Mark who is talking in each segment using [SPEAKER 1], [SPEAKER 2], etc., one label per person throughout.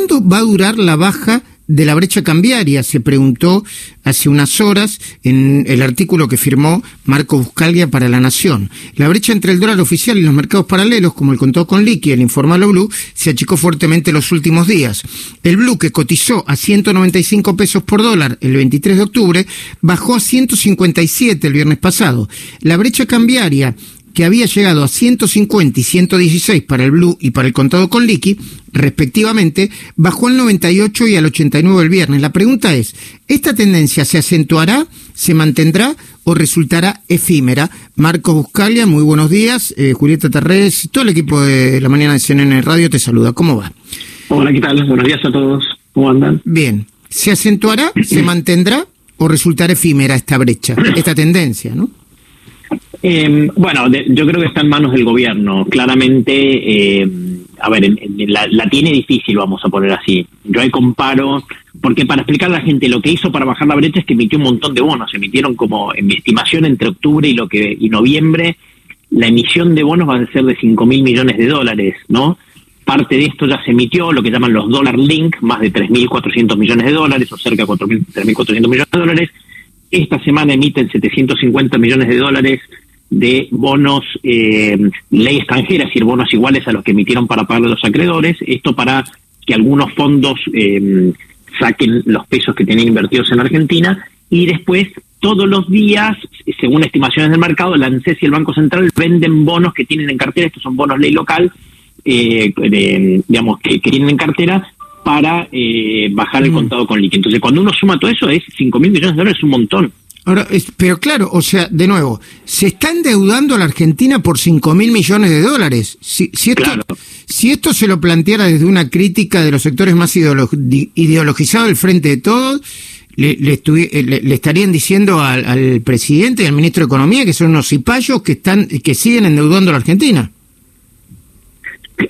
[SPEAKER 1] ¿Cuándo va a durar la baja de la brecha cambiaria? Se preguntó hace unas horas en el artículo que firmó Marco Buscalia para La Nación. La brecha entre el dólar oficial y los mercados paralelos, como el contó con Liqui, el informal Blue, se achicó fuertemente los últimos días. El Blue, que cotizó a 195 pesos por dólar el 23 de octubre, bajó a 157 el viernes pasado. La brecha cambiaria que había llegado a 150 y 116 para el Blue y para el contado con liqui, respectivamente, bajó al 98 y al 89 el viernes. La pregunta es, ¿esta tendencia se acentuará, se mantendrá o resultará efímera? Marcos Buscalia, muy buenos días. Eh, Julieta Terrés, todo el equipo de la mañana de CNN Radio te saluda. ¿Cómo va?
[SPEAKER 2] Hola, ¿qué tal? Buenos días a todos. ¿Cómo andan?
[SPEAKER 1] Bien. ¿Se acentuará, se mantendrá o resultará efímera esta brecha, esta tendencia, no?
[SPEAKER 2] Eh, bueno, yo creo que está en manos del gobierno. Claramente, eh, a ver, la, tiene difícil, vamos a poner así. Yo ahí comparo, porque para explicar a la gente lo que hizo para bajar la brecha es que emitió un montón de bonos. Emitieron como, en mi estimación, entre octubre y lo que y noviembre, la emisión de bonos va a ser de 5 mil millones de dólares, ¿no? Parte de esto ya se emitió, lo que llaman los dólar link, más de 3.400 millones de dólares, o cerca de 3.400 millones de dólares. Esta semana emiten 750 millones de dólares de bonos eh, ley extranjera, es decir, bonos iguales a los que emitieron para pagar a los acreedores, esto para que algunos fondos eh, saquen los pesos que tienen invertidos en Argentina y después todos los días, según estimaciones del mercado, la ANSES y el Banco Central venden bonos que tienen en cartera, estos son bonos ley local, eh, digamos, que, tienen en cartera para eh, bajar el mm. contado con líquido. Entonces, cuando uno suma todo eso, es 5 mil millones de dólares, es un montón.
[SPEAKER 1] Ahora, pero claro, o sea, de nuevo, se está endeudando a la Argentina por 5 mil millones de dólares. Si, si, esto, si esto se lo planteara desde una crítica de los sectores más ideologizados del frente de todos, le, le, estarían diciendo al, presidente y al ministro de Economía que son unos cipayos que, están, que siguen endeudando a la Argentina.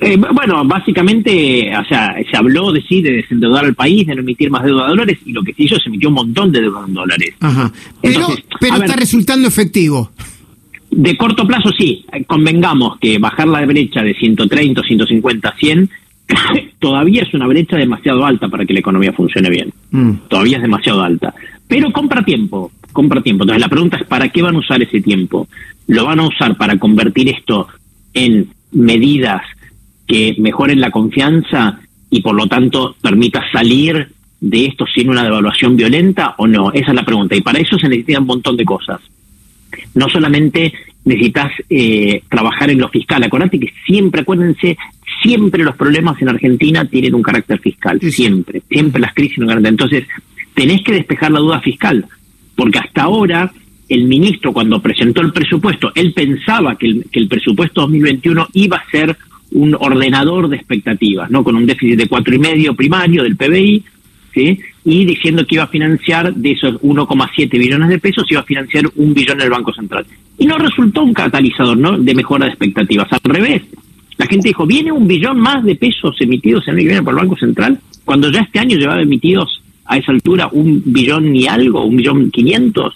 [SPEAKER 2] Eh, bueno, básicamente, o sea, se habló de sí, de desendeudar al país, de no emitir más deuda de dólares, y lo que se hizo se emitió un montón de deuda en dólares.
[SPEAKER 1] Ajá. Pero, pero está resultando efectivo.
[SPEAKER 2] De corto plazo, sí. Convengamos que bajar la brecha de 130, 150, 100 todavía es una brecha demasiado alta para que la economía funcione bien. Mm. Todavía es demasiado alta. Pero compra tiempo, compra tiempo. Entonces la pregunta es, ¿para qué van a usar ese tiempo? ¿Lo van a usar para convertir esto en medidas que mejoren la confianza y por lo tanto permita salir de esto sin una devaluación violenta o no? Esa es la pregunta. Y para eso se necesitan un montón de cosas. No solamente necesitas eh, trabajar en lo fiscal. Acuérdate que siempre, acuérdense, siempre los problemas en Argentina tienen un carácter fiscal. Siempre. Siempre las crisis. Entonces, tenés que despejar la duda fiscal. Porque hasta ahora el ministro cuando presentó el presupuesto, él pensaba que el, que el presupuesto 2021 iba a ser un ordenador de expectativas, ¿no? Con un déficit de cuatro y medio primario del PBI, ¿sí? Y diciendo que iba a financiar de esos 1,7 billones de pesos, iba a financiar un billón el Banco Central. Y no resultó un catalizador, ¿no? De mejora de expectativas. Al revés, la gente dijo, ¿viene un billón más de pesos emitidos en el viene por el Banco Central? Cuando ya este año llevaba emitidos a esa altura un billón ni algo, un billón quinientos.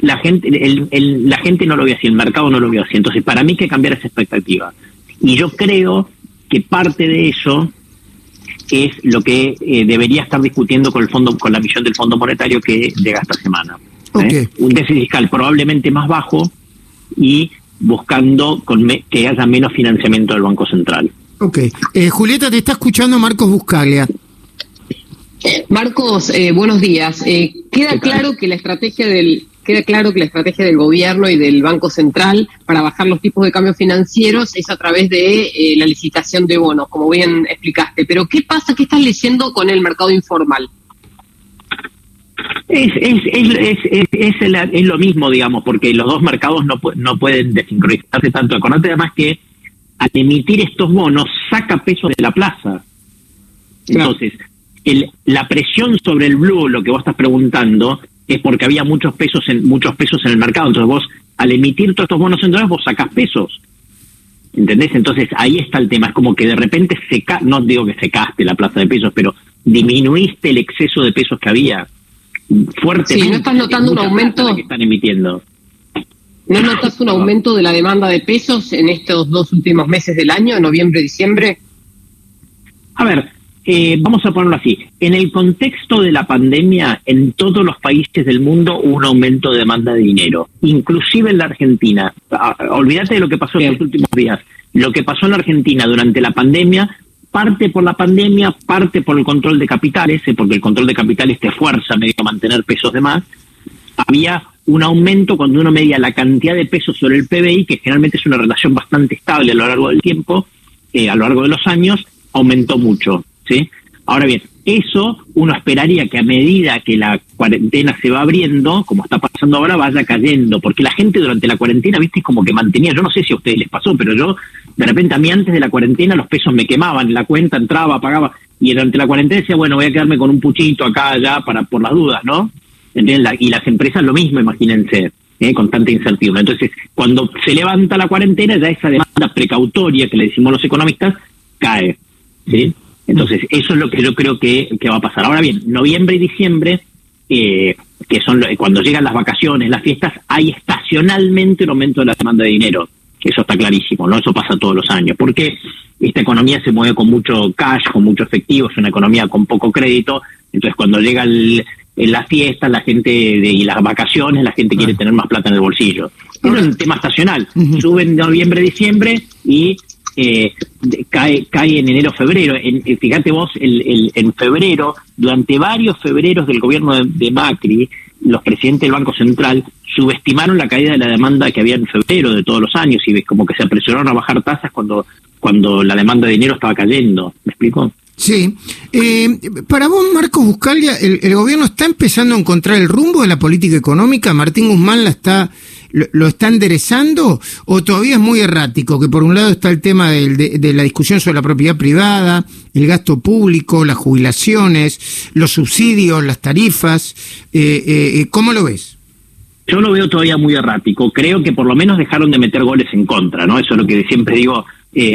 [SPEAKER 2] La gente, la gente no lo vio así, el mercado no lo vio así. Entonces, para mí hay que cambiar esa expectativa. Y yo creo que parte de eso es lo que eh, debería estar discutiendo con el fondo, con la misión del Fondo Monetario que llega esta semana. ¿eh? Un déficit fiscal probablemente más bajo y buscando con que haya menos financiamiento del Banco Central.
[SPEAKER 1] Ok. Eh, Julieta, te está escuchando Marcos Buscalia.
[SPEAKER 3] Marcos, buenos días. queda claro que la estrategia del queda claro que la estrategia del gobierno y del Banco Central para bajar los tipos de cambio financieros es a través de eh, la licitación de bonos, como bien explicaste. Pero ¿qué pasa? ¿Qué estás leyendo con el mercado informal?
[SPEAKER 2] Es, es, es, es, es, lo mismo, digamos, porque los dos mercados no, no pueden desincronizarse tanto. Acordate además que al emitir estos bonos saca peso de la plaza. Entonces, el, la presión sobre el blue, lo que vos estás preguntando, es porque había muchos pesos en muchos pesos en el mercado. Entonces vos, al emitir todos estos bonos en dólares, vos sacás pesos. ¿Entendés? Entonces ahí está el tema. Es como que de repente se no digo que secaste la plaza de pesos, pero disminuiste el exceso de pesos que había fuertemente.
[SPEAKER 3] Sí, ¿no estás notando un aumento?
[SPEAKER 2] Que están emitiendo.
[SPEAKER 3] ¿No notas un aumento de la demanda de pesos en estos dos últimos meses del año, noviembre diciembre?
[SPEAKER 2] A ver, eh, vamos a ponerlo así, en el contexto de la pandemia, en todos los países del mundo hubo un aumento de demanda de dinero, inclusive en la Argentina. Ah, olvídate de lo que pasó en los últimos días. Lo que pasó en la Argentina durante la pandemia, parte por la pandemia, parte por el control de capitales, eh, porque el control de capitales te fuerza medio a mantener pesos de más. Había un aumento cuando uno medía la cantidad de pesos sobre el PBI, que generalmente es una relación bastante estable a lo largo del tiempo, eh, a lo largo de los años, aumentó mucho. ¿Sí? Ahora bien, eso uno esperaría que a medida que la cuarentena se va abriendo, como está pasando ahora, vaya cayendo, porque la gente durante la cuarentena, viste, como que mantenía, yo no sé si a ustedes les pasó, pero yo, de repente a mí antes de la cuarentena los pesos me quemaban, la cuenta entraba, pagaba, y durante la cuarentena decía, bueno, voy a quedarme con un puchito acá, allá, para, por las dudas, ¿no? y las empresas lo mismo, imagínense. ¿eh? con incertidumbre. Entonces, cuando se levanta la cuarentena, ya esa demanda precautoria que le decimos los economistas cae. ¿sí? Entonces, eso es lo que yo creo que, va a pasar. Ahora bien, noviembre y diciembre, eh, que son cuando llegan las vacaciones, las fiestas, hay estacionalmente un aumento de la demanda de dinero. Eso está clarísimo, ¿no? Eso pasa todos los años. Porque esta economía se mueve con mucho cash, con mucho efectivo, es una economía con poco crédito. Entonces, cuando llega el, en las fiestas, la gente de, y las vacaciones, la gente quiere tener más plata en el bolsillo. Es un tema estacional. Sube en noviembre, diciembre y eh, cae, cae en enero, febrero. En, fíjate vos, el, en febrero, durante varios febreros del gobierno de, Macri, los presidentes del Banco Central subestimaron la caída de la demanda que había en febrero de todos los años y como que se apresuraron a bajar tasas cuando, cuando la demanda de dinero estaba cayendo. ¿Me explico?
[SPEAKER 1] Sí. Eh, para vos, Marcos Buscalia, el, el, gobierno está empezando a encontrar el rumbo de la política económica. Martín Guzmán la está lo, está enderezando o todavía es muy errático? Que por un lado está el tema de, la discusión sobre la propiedad privada, el gasto público, las jubilaciones, los subsidios, las tarifas. Eh, eh, eh, ¿Cómo lo ves?
[SPEAKER 2] Yo lo veo todavía muy errático. Creo que por lo menos dejaron de meter goles en contra, ¿no? Eso es lo que siempre digo.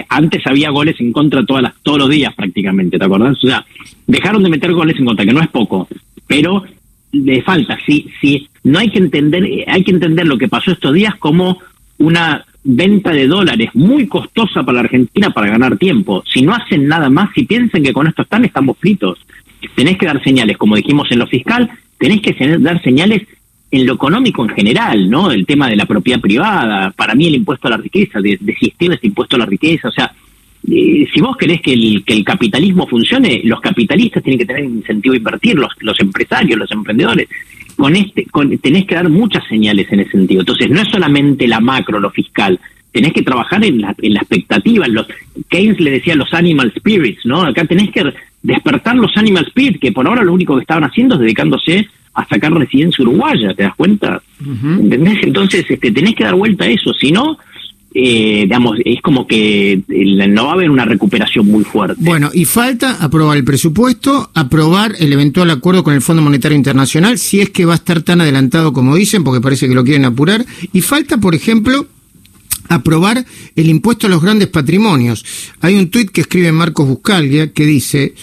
[SPEAKER 2] antes había goles en contra todas las, todos los días prácticamente, ¿te acordás? O sea, dejaron de meter goles en contra, que no es poco, pero le falta. Sí, sí, no hay que entender, hay que entender lo que pasó estos días como una venta de dólares muy costosa para la Argentina para ganar tiempo. Si no hacen nada más, si piensan que con esto están, estamos fritos. Tenés que dar señales, como dijimos en lo fiscal, tenés que dar señales en lo económico en general, ¿no? El tema de la propiedad privada, para mí el impuesto a la riqueza, de, desistir este impuesto a la riqueza, o sea, eh, si vos querés que el, que el capitalismo funcione, los capitalistas tienen que tener incentivo a invertir, los, los empresarios, los emprendedores. Con este, con, tenés que dar muchas señales en ese sentido. Entonces, no es solamente la macro, lo fiscal, tenés que trabajar en la, en la expectativa. Los, Keynes le decía los animal spirits, ¿no? Acá tenés que despertar los animal spirits, que por ahora lo único que estaban haciendo es dedicándose a sacar residencia uruguaya, ¿te das cuenta? ¿Entendés? Entonces, este, tenés que dar vuelta a eso, si no, eh, digamos, es como que no va a haber una recuperación muy fuerte.
[SPEAKER 1] Bueno, y falta aprobar el presupuesto, aprobar el eventual acuerdo con el Fondo Monetario Internacional, si es que va a estar tan adelantado como dicen, porque parece que lo quieren apurar, y falta, por ejemplo, aprobar el impuesto a los grandes patrimonios. Hay un tuit que escribe Marcos Buscalia que dice,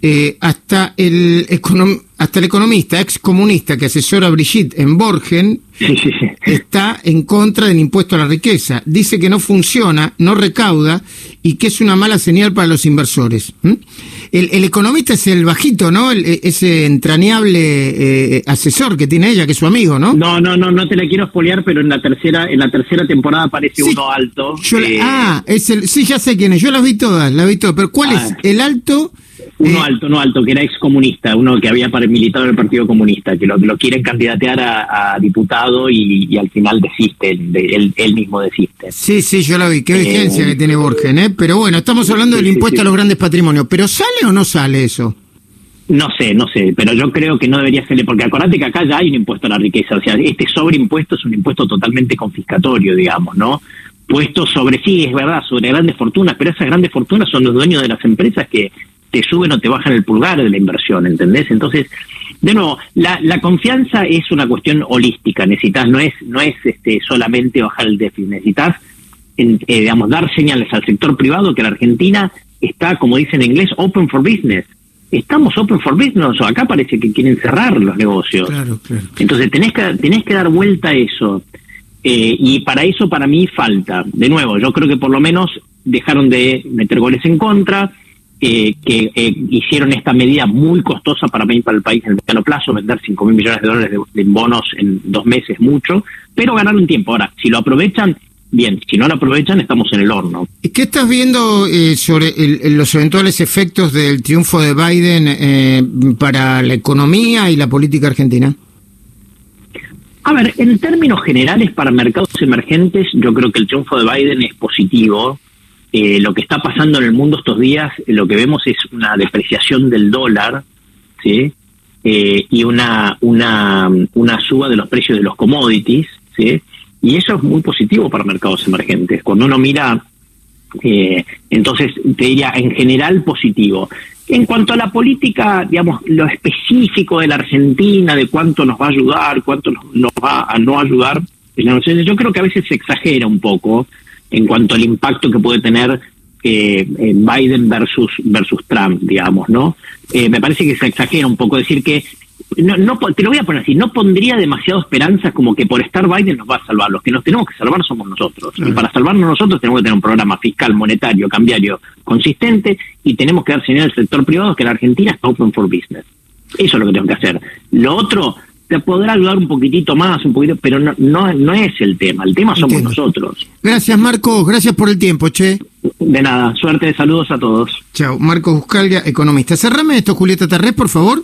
[SPEAKER 1] eh, hasta el hasta el economista ex comunista que asesora a Brigitte en Borgen está en contra del impuesto a la riqueza. Dice que no funciona, no recauda y que es una mala señal para los inversores. El, economista es el bajito, ¿no? E, ese entrañable eh, asesor que tiene ella, que es su amigo, ¿no?
[SPEAKER 2] No, no, no, no te la quiero espolear, pero en la tercera, en la tercera temporada aparece uno alto.
[SPEAKER 1] Eh, ah, es el, sí, ya sé quién es. Yo las vi todas, las vi todas. Pero ¿cuál es ah. el alto?
[SPEAKER 2] Uno eh, alto, no alto, que era ex comunista, uno que había militado en el Partido Comunista, que lo, lo quieren candidatear a, diputado y, al final desiste, él, mismo desiste.
[SPEAKER 1] Sí, sí, yo lo vi, qué vigencia eh, que tiene Borgen, ¿eh? Pero bueno, estamos hablando del impuesto a los grandes patrimonios, ¿pero sale o no sale eso?
[SPEAKER 2] No sé, no sé, pero yo creo que no debería serle, porque acordate que acá ya hay un impuesto a la riqueza, o sea, este sobreimpuesto es un impuesto totalmente confiscatorio, digamos, ¿no? Puesto sobre, sí, es verdad, sobre grandes fortunas, pero esas grandes fortunas son los dueños de las empresas que te suben o te bajan el pulgar de la inversión, ¿entendés? Entonces, de nuevo, la, la confianza es una cuestión holística, necesitas, no es, no es este, solamente bajar el déficit, necesitas, eh, digamos, dar señales al sector privado que la Argentina está, como dicen en inglés, open for business. Estamos open for business, o acá parece que quieren cerrar los negocios. Claro, claro. Entonces tenés que, tenés que dar vuelta a eso. Eh, y para eso, para mí, falta. De nuevo, yo creo que por lo menos dejaron de meter goles en contra, eh, que eh, hicieron esta medida muy costosa para para el país en el mediano plazo, vender 5 mil millones de dólares de, bonos en dos meses, mucho, pero ganaron tiempo. Ahora, si lo aprovechan, bien, si no lo aprovechan, estamos en el horno.
[SPEAKER 1] ¿Qué estás viendo eh, sobre los eventuales efectos del triunfo de Biden para la economía y la política argentina?
[SPEAKER 2] A ver, en términos generales para mercados emergentes, yo creo que el triunfo de Biden es positivo eh, lo que está pasando en el mundo estos días, lo que vemos es una depreciación del dólar, ¿sí? Eh, y una, una, una suba de los precios de los commodities, ¿sí? Y eso es muy positivo para mercados emergentes. Cuando uno mira, eh, entonces te diría en general positivo. En cuanto a la política, digamos, lo específico de la Argentina, de cuánto nos va a ayudar, cuánto nos va a no ayudar, yo creo que a veces se exagera un poco en cuanto al impacto que puede tener eh, Biden versus versus Trump, digamos, ¿no? Eh, me parece que se exagera un poco decir que no, no, te lo voy a poner así, no pondría demasiado esperanza como que por estar Biden nos va a salvar. Los que nos tenemos que salvar somos nosotros. Y para salvarnos nosotros tenemos que tener un programa fiscal, monetario, cambiario consistente y tenemos que dar señal al sector privado que la Argentina está open for business. Eso es lo que tenemos que hacer. Lo otro te podrá ayudar un poquitito más, un poquito, pero no, no, es el tema, el tema somos nosotros.
[SPEAKER 1] Gracias Marcos, gracias por el tiempo, che.
[SPEAKER 2] De nada, suerte, saludos a todos.
[SPEAKER 1] Chao, Marcos Buscalga, economista. Cerrame esto, Julieta Terrés, por favor.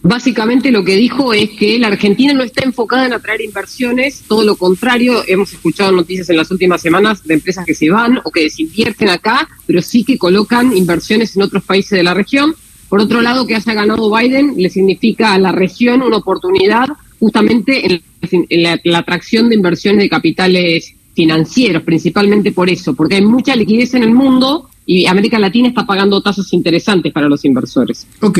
[SPEAKER 3] Básicamente lo que dijo es que la Argentina no está enfocada en atraer inversiones, todo lo contrario, hemos escuchado noticias en las últimas semanas de empresas que se van o que desinvierten acá, pero sí que colocan inversiones en otros países de la región. Por otro lado, que haya ganado Biden le significa a la región una oportunidad justamente en, la, atracción de inversiones de capitales financieros, principalmente por eso, porque hay mucha liquidez en el mundo y América Latina está pagando tasas interesantes para los inversores.
[SPEAKER 1] Ok.